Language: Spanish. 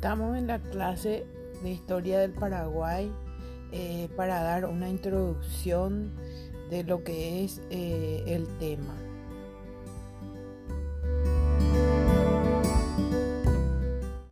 Estamos en la clase de historia del Paraguay eh, para dar una introducción de lo que es eh, el tema.